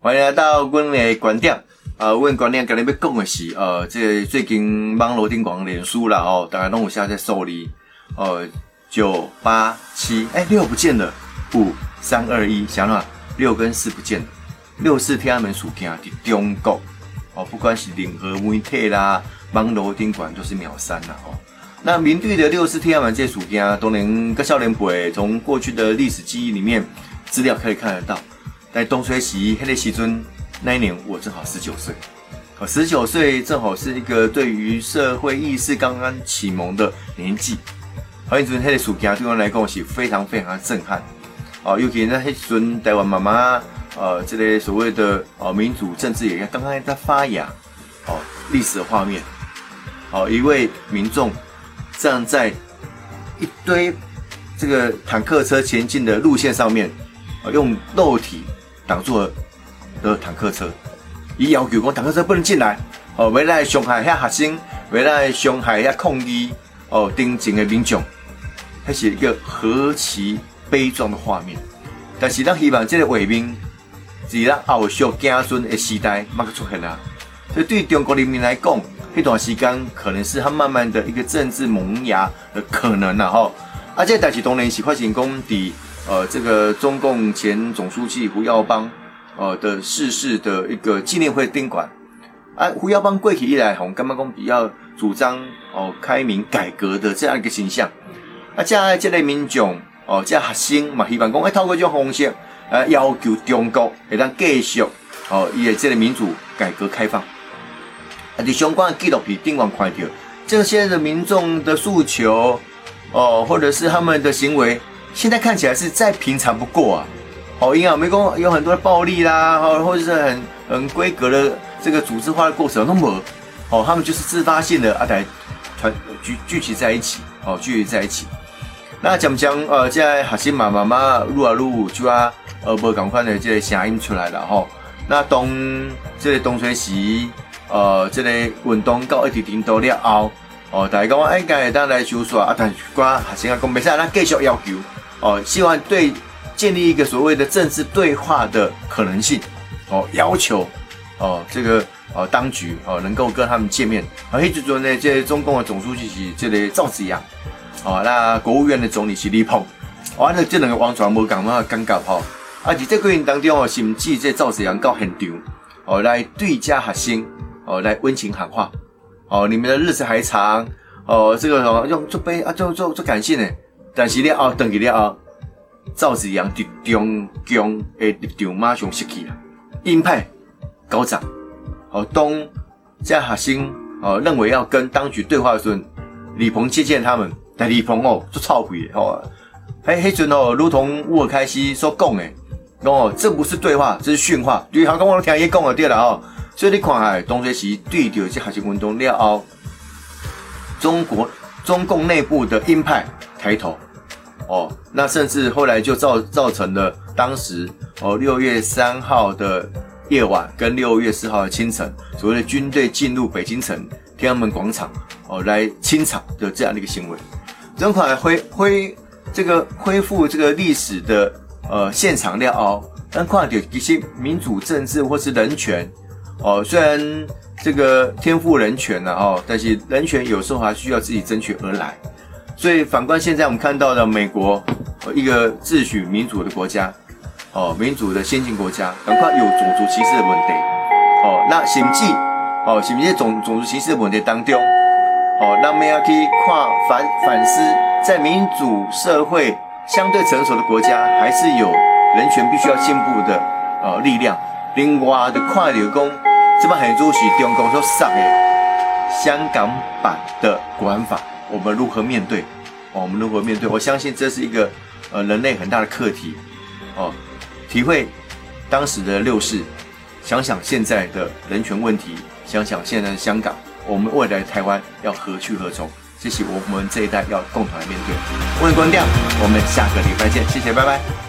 欢迎来到阮的观点。呃，阮观点今日要讲的是，呃，这最近网络顶广脸书啦，哦，大家拢有下在受理，呃，九八七，哎，六不见了，五三二一，想想六跟四不见了，六四天安门事件的中国，哦，不管是联合媒体啦，网络顶管都是秒删啦，哦。那民队的六四天安门这事件，都能跟少年辈从过去的历史记忆里面资料可以看得到。在东吹西，黑的西尊那一年，我正好十九岁。我十九岁正好是一个对于社会意识刚刚启蒙的年纪。好，因阵黑的暑假对我来讲是非常非常震撼。哦，尤其那黑尊台湾妈妈，呃，这类所谓的哦民主政治也刚刚在发芽。哦，历史的画面。哦，一位民众站在一堆这个坦克车前进的路线上面，用肉体。挡住了的坦克车，伊要求讲坦克车不能进来，哦，未来伤害遐学生，未来伤害遐抗议，哦，顶前的民众，那是一个何其悲壮的画面。但是咱希望这个画面，在咱后续子孙的时代，马上出现啦。所以对中国人民来讲，迄段时间可能是他慢慢的一个政治萌芽的可能啦，吼。啊，这代志当然是发生讲伫。呃，这个中共前总书记胡耀邦，呃的逝世的一个纪念会宾馆，啊，胡耀邦贵体一来，红干妈公比较主张哦开明改革的这样一个形象，啊，这这类民众哦，这学生嘛，希望讲哎透过这种方式，啊，要求中国会当继续哦，伊的这类民主改革开放，啊，伫相关的纪录片宾馆看到这些的民众的诉求，哦，或者是他们的行为。现在看起来是再平常不过啊！哦，因为美国有很多的暴力啦，哦，或者是很很规格的这个组织化的过程，那么哦，他们就是自发性的啊，来团聚聚集在一起，哦，聚集在一起。那讲不讲？呃，现在学生嘛，慢慢录啊录，就啊，呃，无赶快的这个声音出来了哈。那东这个东吹西，呃，这个运动到一定程度了后，哦，大家讲哎，该当来收束啊，但是讲学生啊，讲没使，咱继续要求。哦，希望对建立一个所谓的政治对话的可能性，哦，要求哦这个哦当局哦能够跟他们见面。啊，一直说呢，这中共的总书记是这个赵子阳，哦，那国务院的总理是李鹏，完了这两个王传无讲嘛尴尬哈。啊，在这个人当中哦，甚至这赵子阳到现场哦来对家核心哦来温情喊话，哦，你们的日子还长，哦，这个什么用做杯啊，做做做感谢呢。但是了哦，等于了哦，赵子阳伫中共的立场马上失去了，鹰派高涨，哦，东在学生哦认为要跟当局对话的时候，李鹏接见他们，但李鹏哦做操鬼哦，嘿嘿阵哦，如同乌尔开西所讲的，哦，这不是对话，这是训话，对，好，跟我听伊讲就对了哦，所以你看下东学习对着这学生运动了后，中国中共内部的鹰派抬头。哦，那甚至后来就造造成了当时哦六月三号的夜晚跟六月四号的清晨，所谓的军队进入北京城天安门广场哦来清场的这样的一个行为，这款恢恢这个恢复这个历史的呃现场料哦，但况有一些民主政治或是人权哦，虽然这个天赋人权呢哦，但是人权有时候还需要自己争取而来。所以反观现在我们看到的美国，一个自诩民主的国家，哦，民主的先进国家，赶快有种族歧视的问题，哦，那甚至，哦，甚至种种族歧视的问题当中，哦，那我们要去跨反反思，在民主社会相对成熟的国家，还是有人权必须要进步的呃力量。另外的跨流工，这么很多是中共所上的香港版的国安法。我们如何面对？哦，我们如何面对？我相信这是一个呃人类很大的课题哦。体会当时的六四，想想现在的人权问题，想想现在的香港，我们未来的台湾要何去何从？这是我们这一代要共同来面对。我是关掉，我们下个礼拜见，谢谢，拜拜。